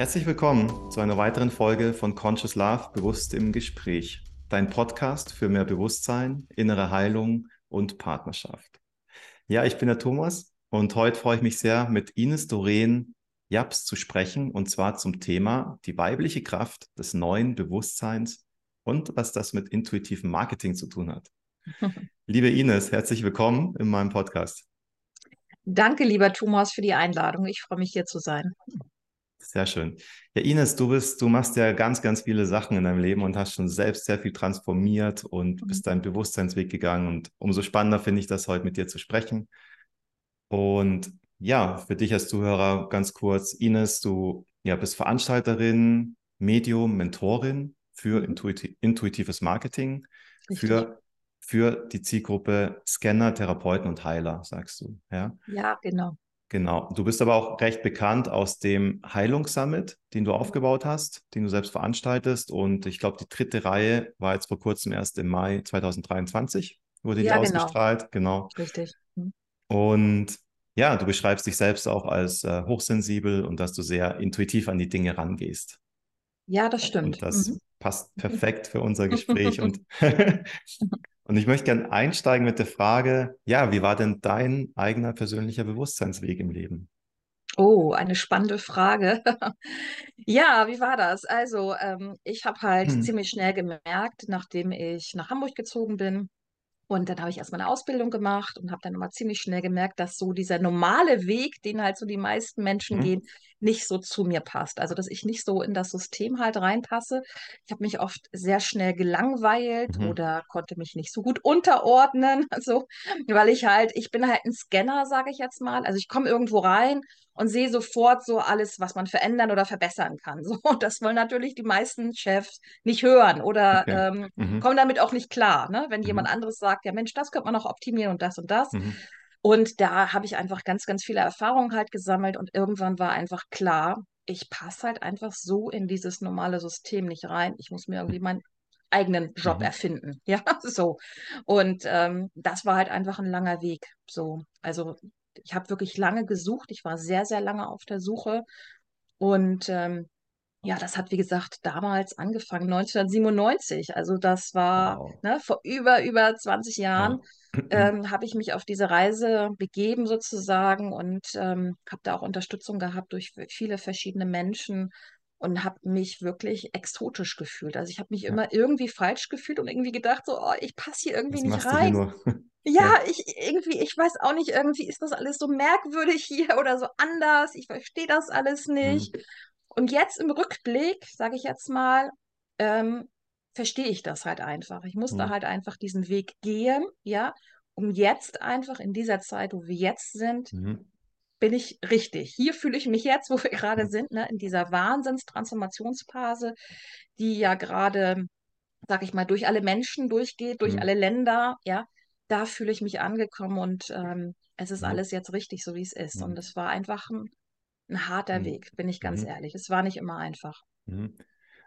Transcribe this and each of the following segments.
Herzlich willkommen zu einer weiteren Folge von Conscious Love Bewusst im Gespräch, dein Podcast für mehr Bewusstsein, innere Heilung und Partnerschaft. Ja, ich bin der Thomas und heute freue ich mich sehr, mit Ines Doreen Japs zu sprechen und zwar zum Thema die weibliche Kraft des neuen Bewusstseins und was das mit intuitivem Marketing zu tun hat. Liebe Ines, herzlich willkommen in meinem Podcast. Danke, lieber Thomas, für die Einladung. Ich freue mich, hier zu sein. Sehr schön. Ja, Ines, du bist, du machst ja ganz, ganz viele Sachen in deinem Leben und hast schon selbst sehr viel transformiert und mhm. bist deinen Bewusstseinsweg gegangen. Und umso spannender finde ich das heute mit dir zu sprechen. Und ja, für dich als Zuhörer ganz kurz, Ines, du ja, bist Veranstalterin, Medium, Mentorin für mhm. intuitiv, intuitives Marketing, Richtig. für für die Zielgruppe Scanner, Therapeuten und Heiler, sagst du. Ja, ja genau. Genau. Du bist aber auch recht bekannt aus dem Heilungssummit, den du aufgebaut hast, den du selbst veranstaltest. Und ich glaube, die dritte Reihe war jetzt vor kurzem erst im Mai 2023, wurde ja, die genau. ausgestrahlt. Genau. Richtig. Mhm. Und ja, du beschreibst dich selbst auch als äh, hochsensibel und dass du sehr intuitiv an die Dinge rangehst. Ja, das stimmt. Und das mhm. passt perfekt für unser Gespräch. und Und ich möchte gerne einsteigen mit der Frage, ja, wie war denn dein eigener persönlicher Bewusstseinsweg im Leben? Oh, eine spannende Frage. ja, wie war das? Also, ähm, ich habe halt hm. ziemlich schnell gemerkt, nachdem ich nach Hamburg gezogen bin, und dann habe ich erstmal eine Ausbildung gemacht und habe dann immer ziemlich schnell gemerkt, dass so dieser normale Weg, den halt so die meisten Menschen mhm. gehen, nicht so zu mir passt. Also, dass ich nicht so in das System halt reinpasse. Ich habe mich oft sehr schnell gelangweilt mhm. oder konnte mich nicht so gut unterordnen. Also, weil ich halt, ich bin halt ein Scanner, sage ich jetzt mal. Also, ich komme irgendwo rein und sehe sofort so alles, was man verändern oder verbessern kann. So, und das wollen natürlich die meisten Chefs nicht hören oder okay. ähm, mhm. kommen damit auch nicht klar. Ne? Wenn mhm. jemand anderes sagt, ja Mensch, das könnte man noch optimieren und das und das. Und da habe ich einfach ganz, ganz viele Erfahrungen halt gesammelt und irgendwann war einfach klar, ich passe halt einfach so in dieses normale System nicht rein. Ich muss mir irgendwie meinen eigenen Job mhm. erfinden. Ja, so. Und ähm, das war halt einfach ein langer Weg. So, also ich habe wirklich lange gesucht. Ich war sehr, sehr lange auf der Suche. Und ähm, ja, das hat, wie gesagt, damals angefangen, 1997. Also das war wow. ne, vor über, über 20 Jahren, ja. ähm, habe ich mich auf diese Reise begeben sozusagen und ähm, habe da auch Unterstützung gehabt durch viele verschiedene Menschen und habe mich wirklich exotisch gefühlt. Also ich habe mich ja. immer irgendwie falsch gefühlt und irgendwie gedacht, so, oh, ich passe hier irgendwie Was nicht rein. Ja, ja, ich irgendwie, ich weiß auch nicht, irgendwie ist das alles so merkwürdig hier oder so anders. Ich verstehe das alles nicht. Mhm. Und jetzt im Rückblick, sage ich jetzt mal, ähm, verstehe ich das halt einfach. Ich musste mhm. halt einfach diesen Weg gehen, ja, um jetzt einfach in dieser Zeit, wo wir jetzt sind, mhm bin ich richtig. Hier fühle ich mich jetzt, wo wir gerade sind, ne, in dieser Wahnsinnstransformationsphase, die ja gerade, sag ich mal, durch alle Menschen durchgeht, durch mhm. alle Länder, ja, da fühle ich mich angekommen und ähm, es ist mhm. alles jetzt richtig, so wie es ist. Mhm. Und es war einfach ein, ein harter mhm. Weg, bin ich ganz mhm. ehrlich. Es war nicht immer einfach. Mhm.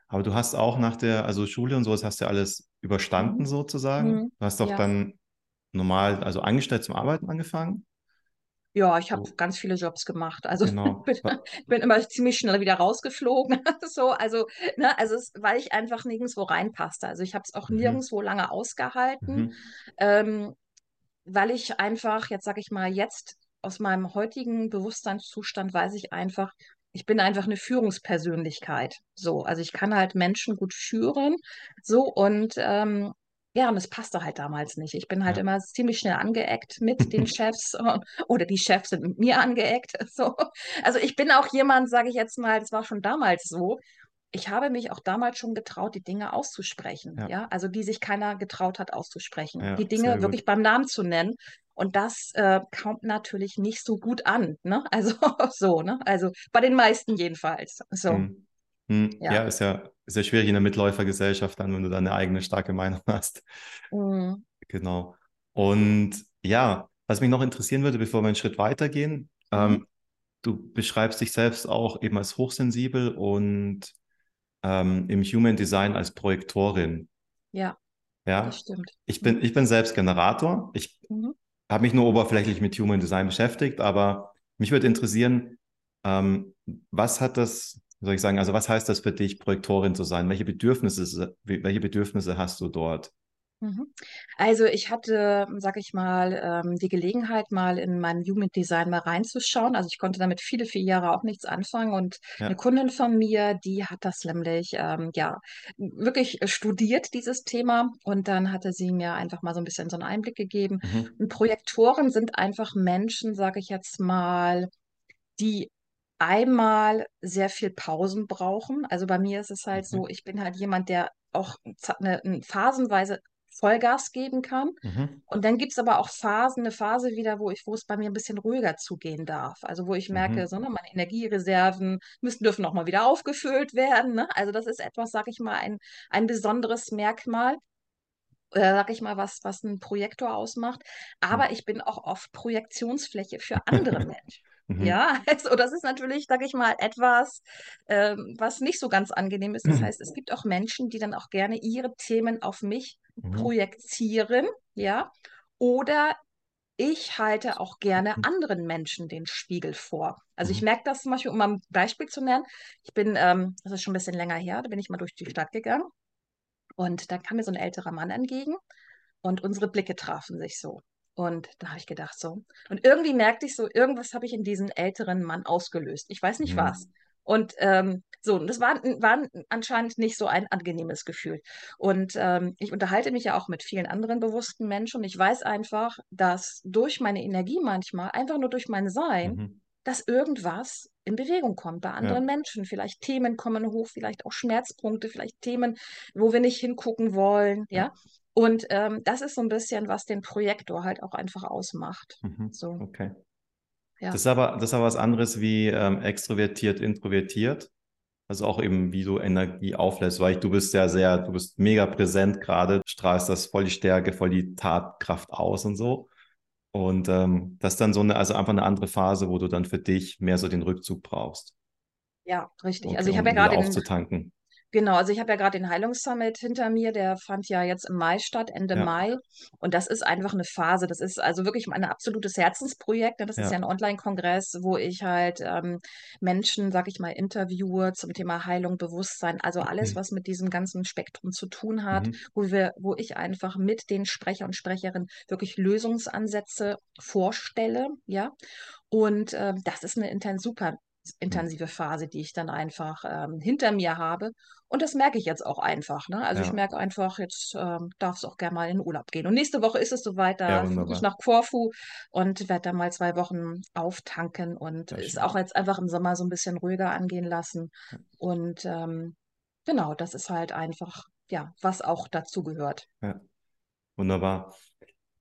Aber du hast auch nach der, also Schule und sowas hast du ja alles überstanden sozusagen. Du hast doch ja. dann normal, also angestellt zum Arbeiten angefangen. Ja, ich habe so. ganz viele Jobs gemacht. Also genau. bin, bin immer ziemlich schnell wieder rausgeflogen. so, also, ne, also es, weil ich einfach nirgendwo reinpasste. Also ich habe es auch mhm. nirgendwo lange ausgehalten, mhm. ähm, weil ich einfach, jetzt sage ich mal, jetzt aus meinem heutigen Bewusstseinszustand weiß ich einfach, ich bin einfach eine Führungspersönlichkeit. So, also ich kann halt Menschen gut führen. So und ähm, ja, und es passte halt damals nicht. Ich bin halt ja. immer ziemlich schnell angeeckt mit den Chefs oder die Chefs sind mit mir angeeckt. So. Also ich bin auch jemand, sage ich jetzt mal, das war schon damals so. Ich habe mich auch damals schon getraut, die Dinge auszusprechen. Ja, ja? also die sich keiner getraut hat auszusprechen. Ja, die Dinge wirklich beim Namen zu nennen. Und das äh, kommt natürlich nicht so gut an. Ne? Also so, ne? Also bei den meisten jedenfalls. So. Hm. Hm. Ja. ja, ist ja ja schwierig in der Mitläufergesellschaft dann, wenn du da eine eigene starke Meinung hast. Mhm. Genau. Und ja, was mich noch interessieren würde, bevor wir einen Schritt weitergehen, mhm. ähm, du beschreibst dich selbst auch eben als hochsensibel und ähm, im Human Design als Projektorin. Ja. Ja, das stimmt. Ich bin, mhm. ich bin selbst Generator. Ich mhm. Habe mich nur oberflächlich mit Human Design beschäftigt, aber mich würde interessieren, ähm, was hat das soll ich sagen, also was heißt das für dich, Projektorin zu sein? Welche Bedürfnisse, welche Bedürfnisse hast du dort? Mhm. Also ich hatte, sag ich mal, ähm, die Gelegenheit, mal in meinem Jugenddesign mal reinzuschauen. Also ich konnte damit viele, viele Jahre auch nichts anfangen. Und eine Ja. Kundin von mir, die hat das nämlich, ähm, ja, wirklich studiert, dieses Thema. Und dann hatte sie mir einfach mal so ein bisschen so einen Einblick gegeben. Mhm. Und Projektoren sind einfach Menschen, sage ich jetzt mal, die einmal sehr viel Pausen brauchen. Also bei mir ist es halt so, Mhm. ich bin halt jemand, der auch za- ne, ne, phasenweise Vollgas geben kann. Mhm. Und dann gibt es aber auch Phasen, eine Phase wieder, wo ich, wo es bei mir ein bisschen ruhiger zugehen darf. Also wo ich merke, Mhm. so, ne, meine Energiereserven müssen, dürfen auch mal wieder aufgefüllt werden. Ne? Also das ist etwas, sag ich mal, ein, ein besonderes Merkmal äh, sag ich mal, was, was ein Projektor ausmacht. Aber Mhm. ich bin auch oft Projektionsfläche für andere Menschen. Mhm. Ja, also das ist natürlich, sag ich mal, etwas, ähm, was nicht so ganz angenehm ist. Das heißt, es gibt auch Menschen, die dann auch gerne ihre Themen auf mich Mhm. projizieren, ja, oder ich halte auch gerne anderen Menschen den Spiegel vor. Also ich Mhm. merke das zum Beispiel, um mal ein Beispiel zu nennen. Ich bin, ähm, das ist schon ein bisschen länger her, da bin ich mal durch die Stadt gegangen und da kam mir so ein älterer Mann entgegen und unsere Blicke trafen sich so. Und da habe ich gedacht, so. Und irgendwie merkte ich so, irgendwas habe ich in diesen älteren Mann ausgelöst. Ich weiß nicht was. Und ähm, so, und das war, war anscheinend nicht so ein angenehmes Gefühl. Und ähm, ich unterhalte mich ja auch mit vielen anderen bewussten Menschen und ich weiß einfach, dass durch meine Energie manchmal, einfach nur durch mein Sein, Mhm. dass irgendwas in Bewegung kommt bei anderen Ja. Menschen. Vielleicht Themen kommen hoch, vielleicht auch Schmerzpunkte, vielleicht Themen, wo wir nicht hingucken wollen, Ja. ja. Und ähm, das ist so ein bisschen, was den Projektor halt auch einfach ausmacht. Mhm. So, Okay. Ja. Das ist aber, das ist aber was anderes wie ähm, extrovertiert, introvertiert. Also auch eben, wie du Energie auflässt, weil ich, du bist ja sehr, du bist mega präsent gerade, strahlst das voll die Stärke, voll die Tatkraft aus und so. Und ähm, das ist dann so eine, also einfach eine andere Phase, wo du dann für dich mehr so den Rückzug brauchst. Ja, richtig. Okay, Also ich habe ja gerade aufzutanken. Genau, also ich habe ja gerade den Heilungssummit hinter mir, der fand ja jetzt im Mai statt, Ende Ja, Mai. Und das ist einfach eine Phase. Das ist also wirklich mein absolutes Herzensprojekt. ne? Das ist ja ein. Online-Kongress, wo ich halt ähm, Menschen, sag ich mal, interviewe zum Thema Heilung, Bewusstsein, also alles, was mit diesem ganzen Spektrum zu tun hat, Mhm. wo wir, wo ich einfach mit den Sprecher und Sprecherinnen wirklich Lösungsansätze vorstelle, ja. Und ähm, das ist eine intern super Mhm. Intensive Phase, die ich dann einfach ähm, hinter mir habe. Und das merke ich jetzt auch einfach. Ne? Also ich Ja, merke einfach, jetzt ähm, darf es auch gerne mal in den Urlaub gehen. Und nächste Woche ist es soweit, ja, da fliege ich nach Korfu und werde da mal zwei Wochen auftanken und schön. auch jetzt einfach im Sommer so ein bisschen ruhiger angehen lassen. Ja, Und ähm, genau, das ist halt einfach, ja, was auch dazu gehört. ja, wunderbar.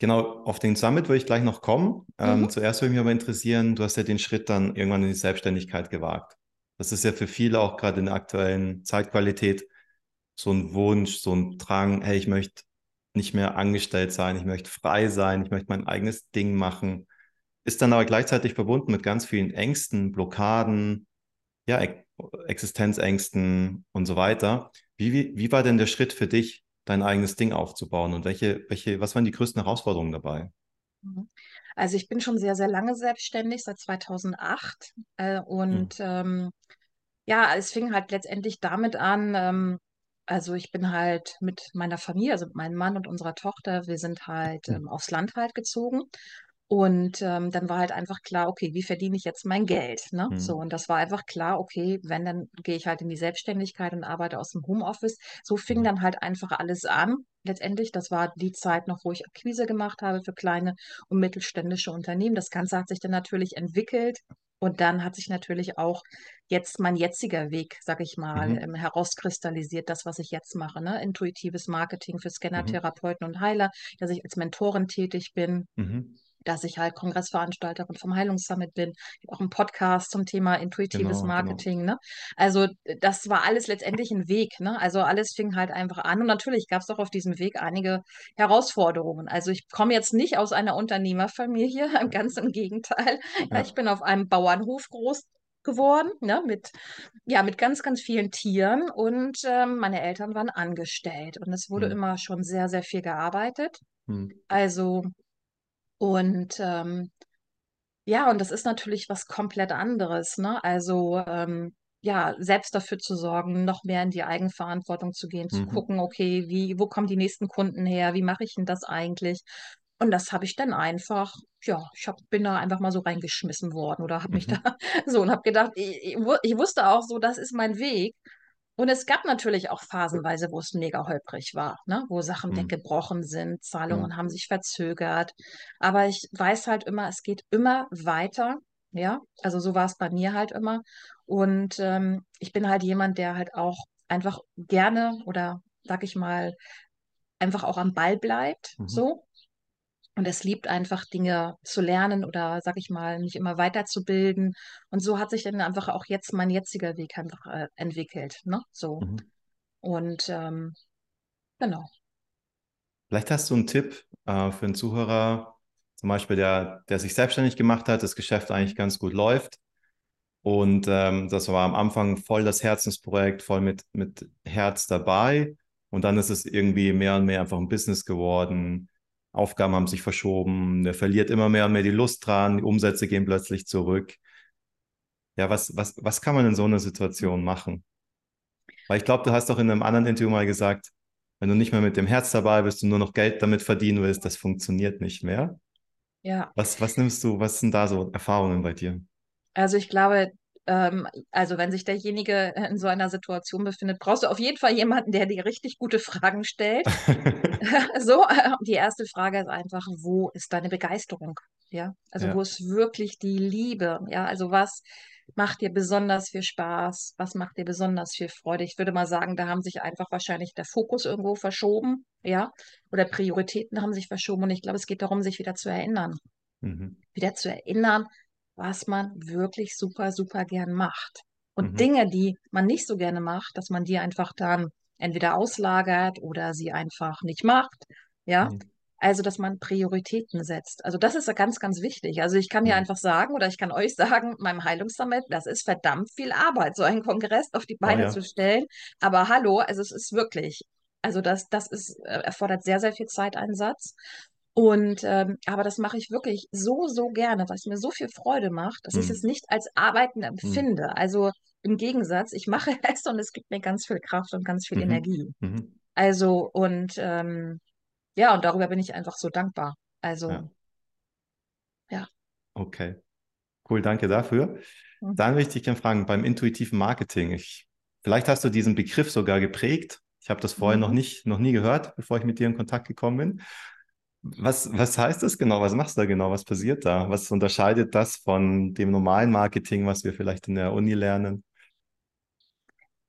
Genau, auf den Summit würde ich gleich noch kommen. Mhm. Ähm, zuerst würde mich aber interessieren, du hast ja den Schritt dann irgendwann in die Selbstständigkeit gewagt. Das ist ja für viele auch gerade in der aktuellen Zeitqualität so ein Wunsch, so ein Drang, hey, ich möchte nicht mehr angestellt sein, ich möchte frei sein, ich möchte mein eigenes Ding machen. Ist dann aber gleichzeitig verbunden mit ganz vielen Ängsten, Blockaden, ja, Ex Existenzängsten und so weiter. Wie, wie, wie war denn der Schritt für dich, dein eigenes Ding aufzubauen und welche, welche, was waren die größten Herausforderungen dabei? Mhm. Also ich bin schon sehr, sehr lange selbstständig, seit 2008. Äh, und ähm, ja, es fing halt letztendlich damit an, ähm, also ich bin halt mit meiner Familie, also mit meinem Mann und unserer Tochter, wir sind halt Hm. ähm, aufs Land halt gezogen. Und ähm, dann war halt einfach klar, okay, wie verdiene ich jetzt mein Geld? Ne? So, Hm. und das war einfach klar, okay, wenn, dann gehe ich halt in die Selbstständigkeit und arbeite aus dem Homeoffice. So fing Hm. dann halt einfach alles an. Letztendlich, das war die Zeit noch, wo ich Akquise gemacht habe für kleine und mittelständische Unternehmen. Das Ganze hat sich dann natürlich entwickelt. Und dann hat sich natürlich auch jetzt mein jetziger Weg, sag ich mal, Mhm. ähm, herauskristallisiert, das, was ich jetzt mache, ne? Intuitives Marketing für Mhm. Scanner-Therapeuten und Heiler, dass ich als Mentorin tätig bin Mhm. Dass ich halt Kongressveranstalterin vom Heilungssummit bin. Ich habe auch einen Podcast zum Thema intuitives Genau, genau. Marketing. Ne? Also das war alles letztendlich ein Weg. Ne? Also alles fing halt einfach an. Und natürlich gab es auch auf diesem Weg einige Herausforderungen. Also ich komme jetzt nicht aus einer Unternehmerfamilie, ganz im Gegenteil. Ja, ich bin auf einem Bauernhof groß geworden, ne, mit, ja, mit ganz, ganz vielen Tieren und ähm, meine Eltern waren angestellt und es wurde Hm. immer schon sehr, sehr viel gearbeitet. Hm. Also, und ähm, ja, und das ist natürlich was komplett anderes, ne? Also, ähm, ja, selbst dafür zu sorgen, noch mehr in die Eigenverantwortung zu gehen, zu Mhm. gucken, okay, wie, wo kommen die nächsten Kunden her? Wie mache ich denn das eigentlich? Und das habe ich dann einfach, ja, ich hab, bin da einfach mal so reingeschmissen worden oder habe mich da Mhm. so und habe gedacht, ich, ich wusste auch so, das ist mein Weg. Und es gab natürlich auch phasenweise, wo es mega holprig war, ne? Wo Sachen Mhm. weggebrochen sind, Mhm. Zahlungen haben sich verzögert. Aber ich weiß halt immer, es geht immer weiter. Ja, also so war es bei mir halt immer. Und ähm, ich bin halt jemand, der halt auch einfach gerne oder sag ich mal, einfach auch am Ball bleibt. Mhm. So. Und es liebt einfach Dinge zu lernen oder, sag ich mal, mich immer weiterzubilden. Und so hat sich dann einfach auch jetzt mein jetziger Weg einfach äh, entwickelt. Ne? So. Mhm. Und ähm, genau. Vielleicht hast du einen Tipp äh, für einen Zuhörer, zum Beispiel der, der sich selbstständig gemacht hat, das Geschäft eigentlich ganz gut läuft. Und ähm, das war am Anfang voll das Herzensprojekt, voll mit, mit Herz dabei. Und dann ist es irgendwie mehr und mehr einfach ein Business geworden. Aufgaben haben sich verschoben. Der verliert immer mehr und mehr die Lust dran. Die Umsätze gehen plötzlich zurück. Ja, was, was, was kann man in so einer Situation machen? Weil ich glaube, du hast doch in einem anderen Interview mal gesagt, wenn du nicht mehr mit dem Herz dabei bist und nur noch Geld damit verdienen willst, das funktioniert nicht mehr. Ja, Was, was nimmst du, was sind da so Erfahrungen bei dir? also ich glaube, ähm, also wenn sich derjenige in so einer Situation befindet, brauchst du auf jeden Fall jemanden, der dir richtig gute Fragen stellt. So, äh, die erste Frage ist einfach, wo ist deine Begeisterung? Ja, also wo Ja. ist wirklich die Liebe? Ja, also was macht dir besonders viel Spaß? Was macht dir besonders viel Freude? Ich würde mal sagen, da haben sich einfach wahrscheinlich der Fokus irgendwo verschoben, ja, oder Prioritäten haben sich verschoben. Und ich glaube, es geht darum, sich wieder zu erinnern, Mhm. wieder zu erinnern, was man wirklich super, super gern macht. Und Mhm. Dinge, die man nicht so gerne macht, dass man die einfach dann entweder auslagert oder sie einfach nicht macht. Ja, Mhm. also dass man Prioritäten setzt. Also das ist ganz, ganz wichtig. Also ich kann dir Mhm. einfach sagen oder ich kann euch sagen, meinem Heilungssummit, das ist verdammt viel Arbeit, so einen Kongress auf die Oh Beine zu ja. stellen. Aber hallo, also es ist wirklich, also das, das ist, äh, erfordert sehr, sehr viel Zeiteinsatz. Und ähm, aber das mache ich wirklich so, so gerne, weil es mir so viel Freude macht, dass ich es Mhm. nicht als Arbeiten Mhm. empfinde. Also im Gegensatz, ich mache es und es gibt mir ganz viel Kraft und ganz viel Mhm. Energie. Mhm. Also und ähm, ja, und darüber bin ich einfach so dankbar. Ja, Also ja. okay. Cool, danke dafür. Mhm. Dann möchte ich gerne fragen, beim intuitiven Marketing, ich, vielleicht hast du diesen Begriff sogar geprägt. Ich habe das vorher noch Mhm. nicht, noch nie gehört, bevor ich mit dir in Kontakt gekommen bin. Was, was heißt das genau? Was machst du da genau? Was passiert da? Was unterscheidet das von dem normalen Marketing, was wir vielleicht in der Uni lernen?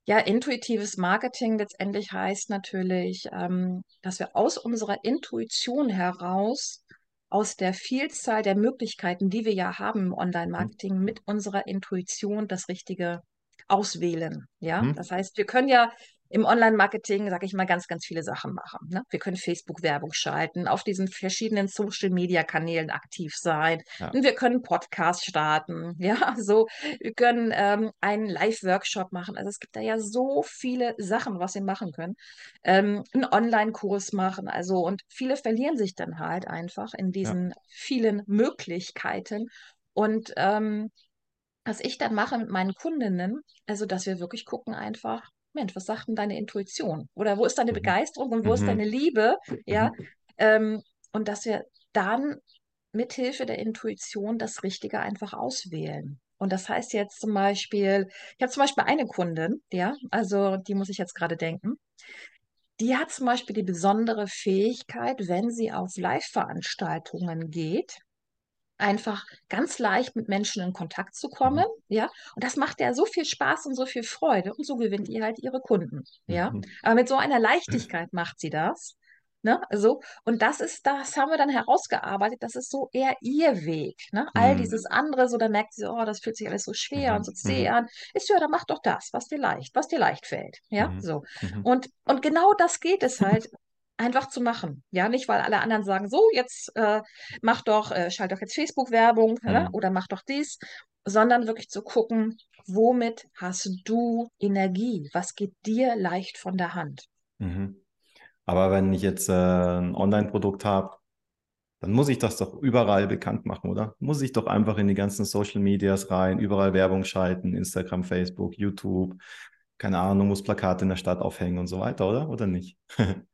Ja, intuitives Marketing letztendlich heißt natürlich, ähm, dass wir aus unserer Intuition heraus, aus der Vielzahl der Möglichkeiten, die wir ja haben im Mhm. Online-Marketing, mit unserer Intuition das Richtige auswählen. Ja, Mhm. das heißt, wir können ja im Online-Marketing, sage ich mal, ganz, ganz viele Sachen machen. Ne? Wir können Facebook-Werbung schalten, auf diesen verschiedenen Social-Media-Kanälen aktiv sein. Ja. Und wir können Podcasts starten. Ja, so wir können ähm, einen Live-Workshop machen. Also es gibt da ja so viele Sachen, was wir machen können. Ähm, einen Online-Kurs machen. Also und viele verlieren sich dann halt einfach in Ja. diesen vielen Möglichkeiten. Und ähm, was ich dann mache mit meinen Kundinnen, also dass wir wirklich gucken einfach, Mensch, was sagt denn deine Intuition? Oder wo ist deine Mhm. Begeisterung und wo ist deine Mhm. Liebe? Ja, Mhm. ähm, und dass wir dann mithilfe der Intuition das Richtige einfach auswählen. Und das heißt jetzt zum Beispiel, ich habe zum Beispiel eine Kundin, ja, also die muss ich jetzt gerade denken, die hat zum Beispiel die besondere Fähigkeit, wenn sie auf Live-Veranstaltungen geht, einfach ganz leicht mit Menschen in Kontakt zu kommen, Mhm. ja. Und das macht ja so viel Spaß und so viel Freude und so gewinnt ihr halt ihre Kunden, ja. Mhm. Aber mit so einer Leichtigkeit macht sie das, ne? So. Und das ist, das haben wir dann herausgearbeitet, das ist so eher ihr Weg, ne? All Mhm. dieses andere, so, da merkt sie, oh, das fühlt sich alles so schwer und Mhm. so zäh an. Ist ja, dann mach doch das, was dir leicht, was dir leicht fällt, ja. Mhm. So. Und, und genau das geht es halt. Einfach zu machen. Ja, nicht, weil alle anderen sagen, so, jetzt äh, mach doch, äh, schalt doch jetzt Facebook-Werbung? Mhm. Oder mach doch dies, sondern wirklich zu gucken, womit hast du Energie? Was geht dir leicht von der Hand? Mhm. Aber wenn ich jetzt äh, ein Online-Produkt habe, dann muss ich das doch überall bekannt machen, oder? Muss ich doch einfach in die ganzen Social Medias rein, überall Werbung schalten, Instagram, Facebook, YouTube, keine Ahnung, muss Plakate in der Stadt aufhängen und so weiter, oder? Oder nicht?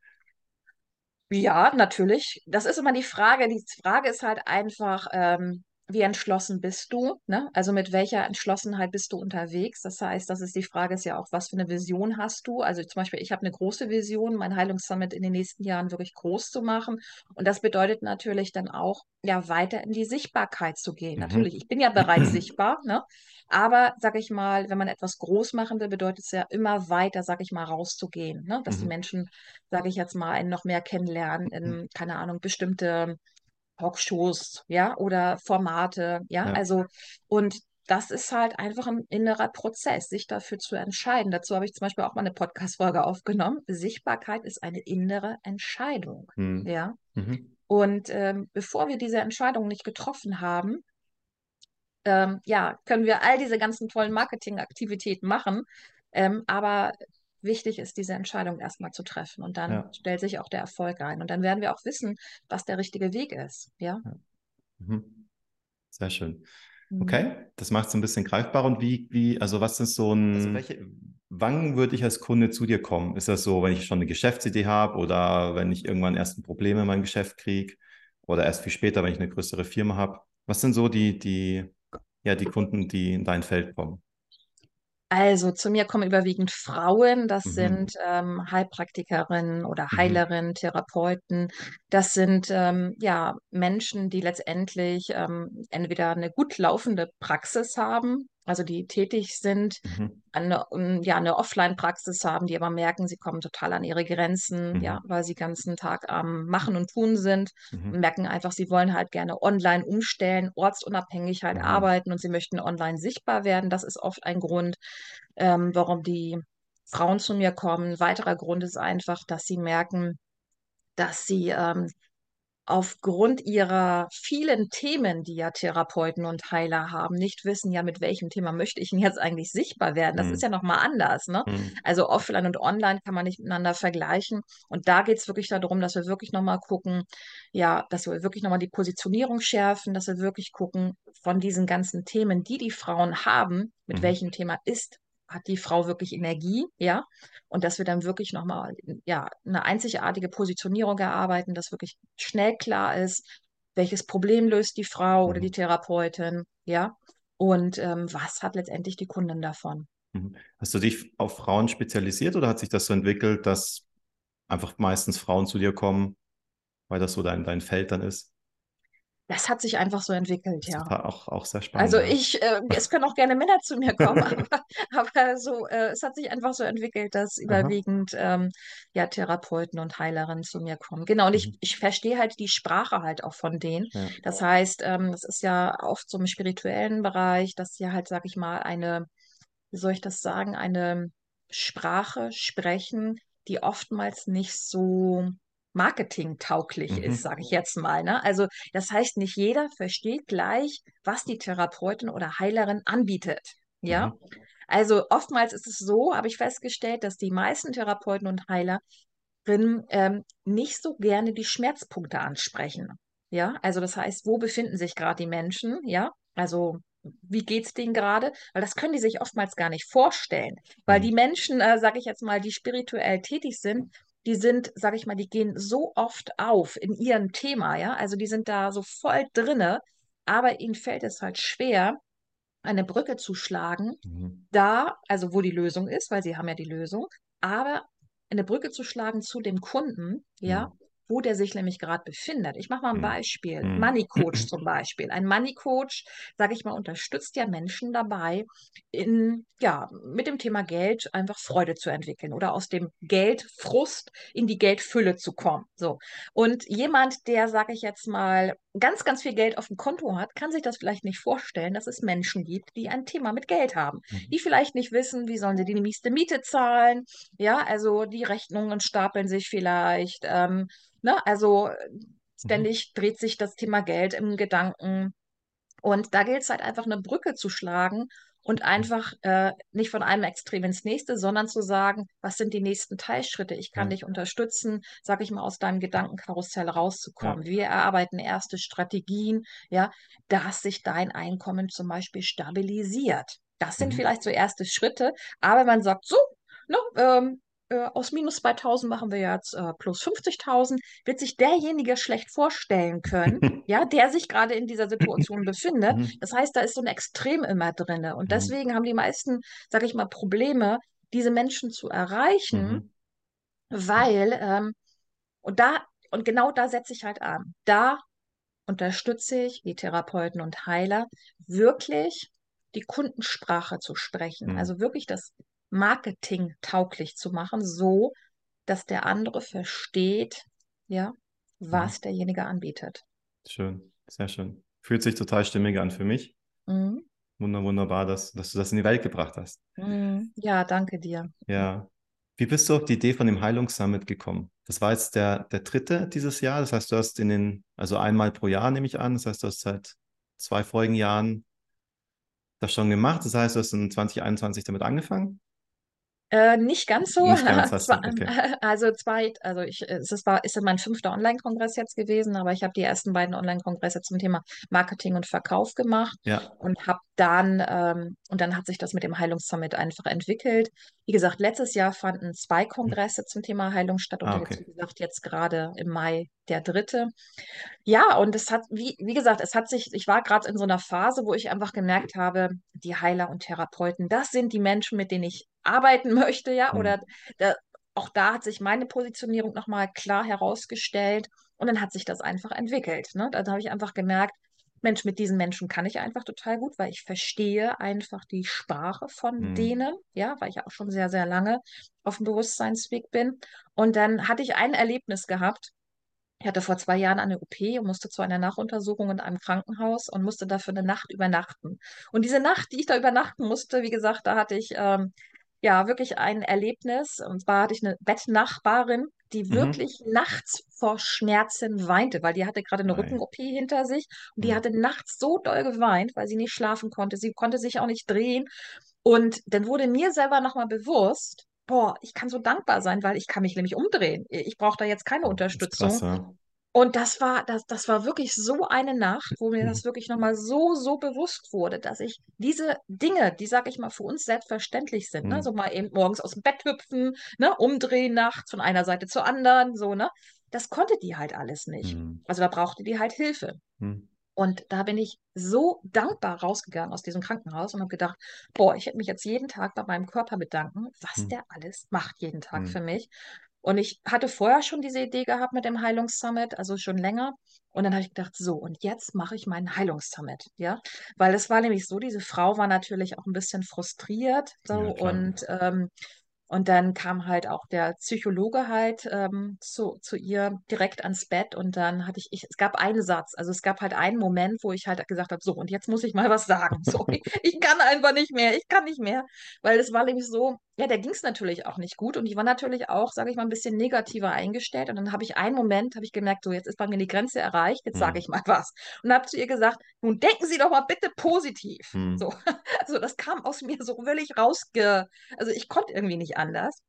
Ja, natürlich. Das ist immer die Frage. Die Frage ist halt einfach, ähm, wie entschlossen bist du? Ne? Also mit welcher Entschlossenheit bist du unterwegs? Das heißt, das ist die Frage, ist ja auch, was für eine Vision hast du? Also zum Beispiel, ich habe eine große Vision, mein Heilungssummit in den nächsten Jahren wirklich groß zu machen. Und das bedeutet natürlich dann auch, ja, weiter in die Sichtbarkeit zu gehen. Mhm. Natürlich, ich bin ja bereits sichtbar, ne? Aber, sag ich mal, wenn man etwas groß machen will, bedeutet es ja immer weiter, sag ich mal, rauszugehen, ne? Dass mhm. die Menschen, sage ich jetzt mal, einen noch mehr kennenlernen in, mhm. keine Ahnung, bestimmte Talkshows, ja, oder Formate, ja, ja. also und das ist halt einfach ein innerer Prozess, sich dafür zu entscheiden. Dazu habe ich zum Beispiel auch mal eine Podcast-Folge aufgenommen. Sichtbarkeit ist eine innere Entscheidung, hm. ja. Mhm. Und ähm, bevor wir diese Entscheidung nicht getroffen haben, ähm, ja, können wir all diese ganzen tollen Marketingaktivitäten machen, ähm, aber wichtig ist, diese Entscheidung erstmal zu treffen. Und dann ja. stellt sich auch der Erfolg ein. Und dann werden wir auch wissen, was der richtige Weg ist. Ja. ja. Mhm. Sehr schön. Mhm. Okay, das macht es ein bisschen greifbar. Und wie, wie, also was ist so ein, also welche, wann würde ich als Kunde zu dir kommen? Ist das so, wenn ich schon eine Geschäftsidee habe oder wenn ich irgendwann erst ein Problem in meinem Geschäft kriege oder erst viel später, wenn ich eine größere Firma habe? Was sind so die, die, ja, die Kunden, die in dein Feld kommen? Also zu mir kommen überwiegend Frauen, das mhm. sind ähm, Heilpraktikerinnen oder mhm. Heilerinnen. Therapeuten. Das sind ähm, ja Menschen, die letztendlich ähm, entweder eine gut laufende Praxis haben, also die tätig sind, mhm. eine, ja, eine Offline-Praxis haben, die aber merken, sie kommen total an ihre Grenzen, mhm. ja, weil sie den ganzen Tag am Machen und Tun sind mhm. und merken einfach, sie wollen halt gerne online umstellen, ortsunabhängig halt mhm. arbeiten und sie möchten online sichtbar werden. Das ist oft ein Grund, ähm, warum die Frauen zu mir kommen. Ein weiterer Grund ist einfach, dass sie merken, dass sie ähm, aufgrund ihrer vielen Themen, die ja Therapeuten und Heiler haben, nicht wissen, ja, mit welchem Thema möchte ich denn jetzt eigentlich sichtbar werden? Das mhm. ist ja nochmal anders. Ne? Mhm. Also offline und online kann man nicht miteinander vergleichen. Und da geht es wirklich darum, dass wir wirklich nochmal gucken, ja, dass wir wirklich nochmal die Positionierung schärfen, dass wir wirklich gucken, von diesen ganzen Themen, die die Frauen haben, mit mhm. welchem Thema ist hat die Frau wirklich Energie, ja, und dass wir dann wirklich nochmal, ja, eine einzigartige Positionierung erarbeiten, dass wirklich schnell klar ist, welches Problem löst die Frau mhm. oder die mhm. Therapeutin, ja, und ähm, was hat letztendlich die Kundin davon. Mhm. Hast du dich auf Frauen spezialisiert oder hat sich das so entwickelt, dass einfach meistens Frauen zu dir kommen, weil das so dein, dein Feld dann ist? Das hat sich einfach so entwickelt, ja. Auch, auch sehr spannend. Also ich, äh, es können auch gerne Männer zu mir kommen, aber, aber so, äh, es hat sich einfach so entwickelt, dass überwiegend ähm, ja, Therapeuten und Heilerinnen zu mir kommen. Genau, und mhm. ich, ich verstehe halt die Sprache halt auch von denen. Ja. Das heißt, ähm, das ist ja oft so im spirituellen Bereich, dass sie halt, sag ich mal, eine, wie soll ich das sagen, eine Sprache sprechen, die oftmals nicht so marketingtauglich mhm. ist, sage ich jetzt mal. Ne? Also das heißt, nicht jeder versteht gleich, was die Therapeutin oder Heilerin anbietet. Ja. Mhm. Also oftmals ist es so, habe ich festgestellt, dass die meisten Therapeuten und Heilerinnen ähm, nicht so gerne die Schmerzpunkte ansprechen. Ja, also das heißt, wo befinden sich gerade die Menschen? Ja, also wie geht es denen gerade? Weil das können die sich oftmals gar nicht vorstellen. Weil mhm. die Menschen, äh, sage ich jetzt mal, die spirituell tätig sind, die sind, sage ich mal, die gehen so oft auf in ihrem Thema, ja, also die sind da so voll drinne, aber ihnen fällt es halt schwer, eine Brücke zu schlagen, mhm. da, also wo die Lösung ist, weil sie haben ja die Lösung, aber eine Brücke zu schlagen zu dem Kunden, ja, mhm wo der sich nämlich gerade befindet. Ich mache mal ein hm. Beispiel. Mhm. Money Coach zum Beispiel. Ein Money Coach, sage ich mal, unterstützt ja Menschen dabei, in, ja, mit dem Thema Geld einfach Freude zu entwickeln oder aus dem Geldfrust in die Geldfülle zu kommen. So. Und jemand, der, sage ich jetzt mal, ganz, ganz viel Geld auf dem Konto hat, kann sich das vielleicht nicht vorstellen, dass es Menschen gibt, die ein Thema mit Geld haben. Mhm. Die vielleicht nicht wissen, wie sollen sie die nächste Miete zahlen. Ja, also die Rechnungen stapeln sich vielleicht. Ähm, Ne? Also mhm. ständig mhm. dreht sich das Thema Geld im Gedanken. Und da gilt es halt einfach eine Brücke zu schlagen und einfach äh, nicht von einem Extrem ins nächste, sondern zu sagen, was sind die nächsten Teilschritte? Ich kann ja. dich unterstützen, sag ich mal, aus deinem Gedankenkarussell rauszukommen. Ja. Wir erarbeiten erste Strategien, ja, dass sich dein Einkommen zum Beispiel stabilisiert. Das sind mhm. vielleicht so erste Schritte, aber man sagt so, ne, ähm, äh, aus minus 2000 machen wir jetzt äh, plus 50.000, wird sich derjenige schlecht vorstellen können, ja, der sich gerade in dieser Situation befindet. Mhm. Das heißt, da ist so ein Extrem immer drin. Und mhm. deswegen haben die meisten, sage ich mal, Probleme, diese Menschen zu erreichen, mhm. weil, ähm, und da, und genau da setze ich halt an. Da unterstütze ich wie Therapeuten und Heiler wirklich die Kundensprache zu sprechen. Mhm. Also wirklich das Marketing tauglich zu machen, so dass der andere versteht, ja, was mhm. derjenige anbietet. Schön, sehr schön. Fühlt sich total stimmig an für mich. Mhm. Wunder, wunderbar, dass, dass du das in die Welt gebracht hast. Mhm. Ja, danke dir. Ja. Wie bist du auf die Idee von dem Heilungssummit gekommen? Das war jetzt der, der dritte dieses Jahr. Das heißt, du hast in den, also einmal pro Jahr nehme ich an. Das heißt, du hast seit zwei vorigen Jahren das schon gemacht. Das heißt, du hast in 2021 damit angefangen. Äh, nicht ganz so. Nicht ganz, Zwar, okay. Also zwei, also ich, es war, ist mein fünfter Online-Kongress jetzt gewesen, aber ich habe die ersten beiden Online-Kongresse zum Thema Marketing und Verkauf gemacht ja. und habe dann, ähm, und dann hat sich das mit dem Heilungssummit einfach entwickelt. Wie gesagt, letztes Jahr fanden zwei Kongresse zum Thema Heilung statt und ah, okay. jetzt, wie gesagt, jetzt gerade im Mai der dritte. Ja, und es hat, wie, wie gesagt, es hat sich, ich war gerade in so einer Phase, wo ich einfach gemerkt habe, die Heiler und Therapeuten, das sind die Menschen, mit denen ich arbeiten möchte, ja, mhm. oder da, auch da hat sich meine Positionierung nochmal klar herausgestellt und dann hat sich das einfach entwickelt. Ne? Da habe ich einfach gemerkt, Mensch, mit diesen Menschen kann ich einfach total gut, weil ich verstehe einfach die Sprache von mhm. denen, ja, weil ich ja auch schon sehr, sehr lange auf dem Bewusstseinsweg bin. Und dann hatte ich ein Erlebnis gehabt, ich hatte vor zwei Jahren eine OP und musste zu einer Nachuntersuchung in einem Krankenhaus und musste dafür eine Nacht übernachten. Und diese Nacht, die ich da übernachten musste, wie gesagt, da hatte ich ähm, ja wirklich ein Erlebnis. Und zwar hatte ich eine Bettnachbarin, die mhm. wirklich nachts vor Schmerzen weinte, weil die hatte gerade eine Rücken-OP hinter sich und die mhm. hatte nachts so doll geweint, weil sie nicht schlafen konnte. Sie konnte sich auch nicht drehen. Und dann wurde mir selber nochmal bewusst, boah, ich kann so dankbar sein, weil ich kann mich nämlich umdrehen. Ich brauche da jetzt keine Unterstützung. Krass, ja. Und das war, das, das war wirklich so eine Nacht, wo mir das mhm. wirklich nochmal so, so bewusst wurde, dass ich diese Dinge, die, sag ich mal, für uns selbstverständlich sind, ne, mhm. ne, so mal eben morgens aus dem Bett hüpfen, ne, umdrehen nachts von einer Seite zur anderen, so, ne, das konnte die halt alles nicht. Mhm. Also da brauchte die halt Hilfe. Mhm. Und da bin ich so dankbar rausgegangen aus diesem Krankenhaus und habe gedacht, boah, ich hätte mich jetzt jeden Tag bei meinem Körper bedanken, was hm. der alles macht jeden Tag hm. für mich. Und ich hatte vorher schon diese Idee gehabt mit dem Heilungssummit, also schon länger. Und dann habe ich gedacht, so, und jetzt mache ich meinen Heilungssummit, ja. Weil es war nämlich so, diese Frau war natürlich auch ein bisschen frustriert so ja, und ähm, und dann kam halt auch der Psychologe halt ähm, zu, zu ihr direkt ans Bett und dann hatte ich, ich, es gab einen Satz, also es gab halt einen Moment, wo ich halt gesagt habe, so und jetzt muss ich mal was sagen. So, ich, ich kann einfach nicht mehr, ich kann nicht mehr, weil es war nämlich so, ja, der ging es natürlich auch nicht gut und ich war natürlich auch, sage ich mal, ein bisschen negativer eingestellt und dann habe ich einen Moment, habe ich gemerkt, so jetzt ist bei mir die Grenze erreicht, jetzt sage mhm. ich mal was und habe zu ihr gesagt, nun denken Sie doch mal bitte positiv. Mhm. So, also das kam aus mir so völlig rausge, also ich konnte irgendwie nicht anders.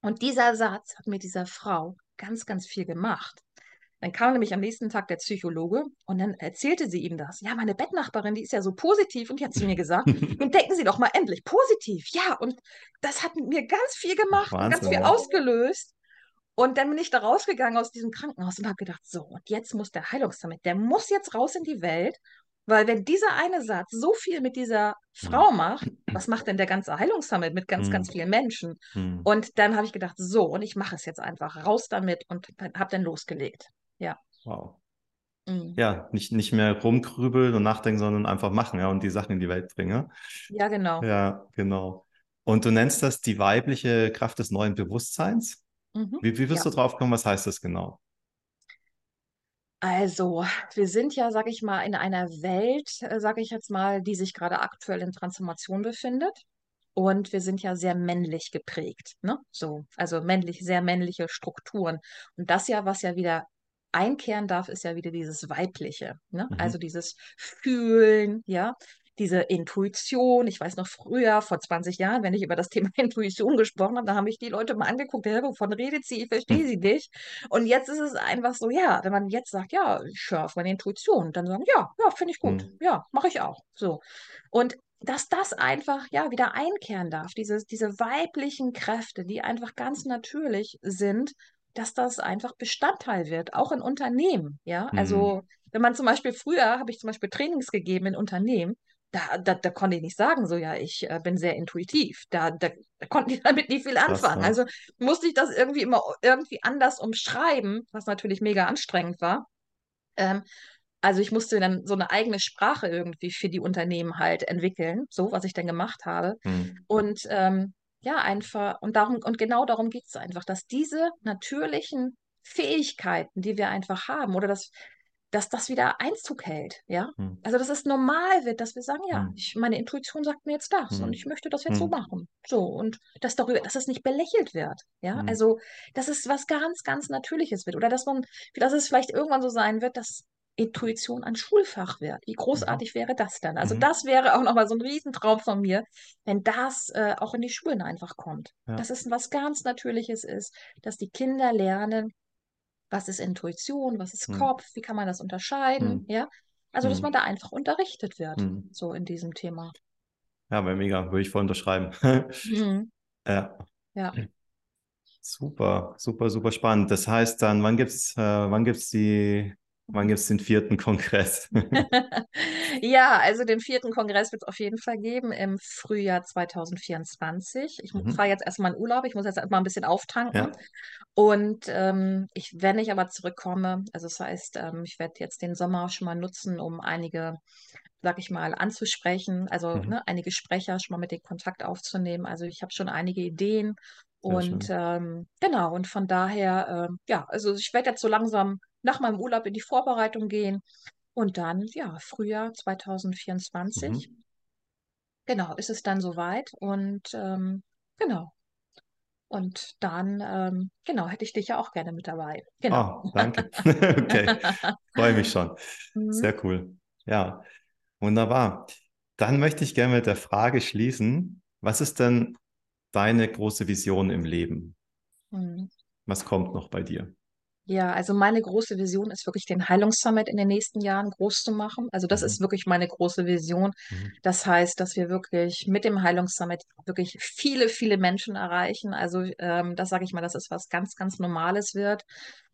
Und dieser Satz hat mit dieser Frau ganz, ganz viel gemacht. Dann kam nämlich am nächsten Tag der Psychologe und dann erzählte sie ihm das. Ja, meine Bettnachbarin, die ist ja so positiv und die hat zu mir gesagt, nun denken Sie doch mal endlich positiv. Ja, und das hat mir ganz viel gemacht Ach, und ganz viel ausgelöst. Und dann bin ich da rausgegangen aus diesem Krankenhaus und habe gedacht, so, und jetzt muss der Heilungssummit, der muss jetzt raus in die Welt weil wenn dieser eine Satz so viel mit dieser Frau macht, was macht denn der ganze Heilungssummit mit ganz, ganz vielen Menschen? Und dann habe ich gedacht, so, und ich mache es jetzt einfach, raus damit und habe dann losgelegt. Ja. Wow. Mhm. Ja, nicht, nicht mehr rumgrübeln und nachdenken, sondern einfach machen, ja, und die Sachen in die Welt bringen. Ja, genau. Ja, genau. Und du nennst das die weibliche Kraft des neuen Bewusstseins. Mhm. Wie, wie bist ja. du drauf gekommen? Was heißt das genau? Also, wir sind ja, sag ich mal, in einer Welt, äh, sage ich jetzt mal, die sich gerade aktuell in Transformation befindet. Und wir sind ja sehr männlich geprägt, ne? So, also männlich, sehr männliche Strukturen. Und das ja, was ja wieder einkehren darf, ist ja wieder dieses Weibliche, ne? Mhm. Also dieses Fühlen, ja, diese Intuition. Ich weiß noch früher, vor 20 Jahren, wenn ich über das Thema Intuition gesprochen habe, da haben mich die Leute mal angeguckt, ja, wovon redet sie? Ich verstehe hm. sie nicht. Und jetzt ist es einfach so, ja, wenn man jetzt sagt, ja, ich höre auf meine Intuition, dann sagen, ja, ja, finde ich gut. Hm. Ja, mache ich auch. So. Und dass das einfach ja wieder einkehren darf, diese, diese weiblichen Kräfte, die einfach ganz natürlich sind, dass das einfach Bestandteil wird, auch in Unternehmen. Ja, mhm. also wenn man zum Beispiel früher habe ich zum Beispiel Trainings gegeben in Unternehmen, da, da, da konnte ich nicht sagen, so ja, ich äh, bin sehr intuitiv. Da, da, da konnten die damit nicht viel anfangen. Also musste ich das irgendwie immer irgendwie anders umschreiben, was natürlich mega anstrengend war. Ähm, also ich musste dann so eine eigene Sprache irgendwie für die Unternehmen halt entwickeln, so was ich dann gemacht habe. Mhm. Und ähm, ja, einfach, und darum, und genau darum geht es einfach, dass diese natürlichen Fähigkeiten, die wir einfach haben, oder das, dass das wieder Einzug hält, ja. Hm. Also dass es normal wird, dass wir sagen, ja, hm. ich, meine Intuition sagt mir jetzt das hm. und ich möchte das jetzt so hm. machen. So, und dass darüber, dass es nicht belächelt wird, ja. Hm. Also, dass es was ganz, ganz Natürliches wird. Oder dass man, dass es vielleicht irgendwann so sein wird, dass Intuition ein Schulfach wird. Wie großartig wäre das dann? Also mhm. das wäre auch nochmal so ein Riesentraum von mir, wenn das äh, auch in die Schulen einfach kommt. Ja. Dass es was ganz Natürliches ist, dass die Kinder lernen, was ist Intuition, was ist mhm. Kopf, wie kann man das unterscheiden, mhm. ja? Also, dass mhm. man da einfach unterrichtet wird, so in diesem Thema. Ja, aber mega, würde ich voll unterschreiben. ja. Ja. Super, super, super spannend. Das heißt dann, wann gibt es äh, wann gibt's die Wann gibt es den vierten Kongress? ja, also den vierten Kongress wird es auf jeden Fall geben im Frühjahr 2024. Ich mhm. fahre jetzt erstmal in Urlaub, ich muss jetzt erstmal ein bisschen auftanken. Ja. Und ähm, ich, wenn ich aber zurückkomme, also das heißt, ähm, ich werde jetzt den Sommer schon mal nutzen, um einige sag ich mal, anzusprechen, also mhm. ne, einige Sprecher schon mal mit den Kontakt aufzunehmen. Also ich habe schon einige Ideen und ähm, genau, und von daher, äh, ja, also ich werde jetzt so langsam nach meinem Urlaub in die Vorbereitung gehen und dann, ja, Frühjahr 2024. Mhm. Genau, ist es dann soweit und ähm, genau. Und dann, ähm, genau, hätte ich dich ja auch gerne mit dabei. Genau. Oh, danke. okay, freue mich schon. Mhm. Sehr cool. Ja, wunderbar. Dann möchte ich gerne mit der Frage schließen, was ist denn deine große Vision im Leben? Mhm. Was kommt noch bei dir? Ja, also meine große Vision ist wirklich den Heilungssummit in den nächsten Jahren groß zu machen. Also das mhm. ist wirklich meine große Vision. Mhm. Das heißt, dass wir wirklich mit dem Heilungssummit wirklich viele, viele Menschen erreichen. Also ähm, das sage ich mal, dass es was ganz, ganz Normales wird.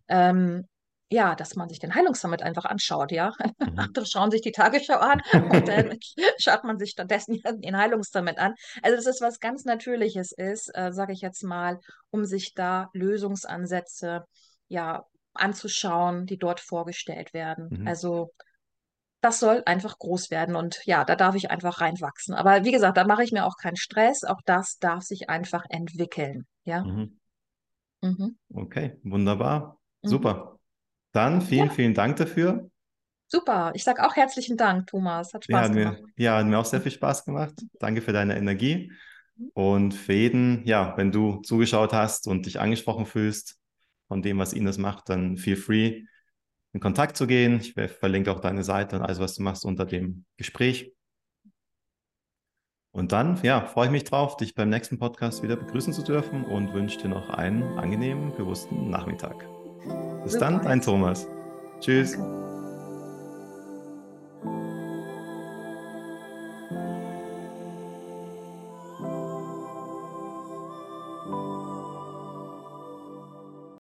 Ähm, ja, dass man sich den Heilungssummit einfach anschaut, ja. Mhm. Andere schauen sich die Tagesschau an und dann schaut man sich stattdessen den Heilungssummit an. Also dass es was ganz Natürliches ist, äh, sage ich jetzt mal, um sich da Lösungsansätze ja, anzuschauen, die dort vorgestellt werden. Mhm. Also das soll einfach groß werden und ja, da darf ich einfach reinwachsen. Aber wie gesagt, da mache ich mir auch keinen Stress. Auch das darf sich einfach entwickeln. Ja. Mhm. Mhm. Okay, wunderbar. Mhm. Super. Dann vielen, ja. vielen Dank dafür. Super. Ich sage auch herzlichen Dank, Thomas. Hat Spaß ja, gemacht. Mir, ja, hat mir auch sehr viel Spaß gemacht. Danke für deine Energie. Mhm. Und für jeden, ja, wenn du zugeschaut hast und dich angesprochen fühlst, von dem, was Ines macht, dann feel free, in Kontakt zu gehen. Ich verlinke auch deine Seite und alles, was du machst, unter dem Gespräch. Und dann, ja, freue ich mich drauf, dich beim nächsten Podcast wieder begrüßen zu dürfen und wünsche dir noch einen angenehmen, bewussten Nachmittag. Bis Super. dann, dein Thomas. Tschüss. Danke.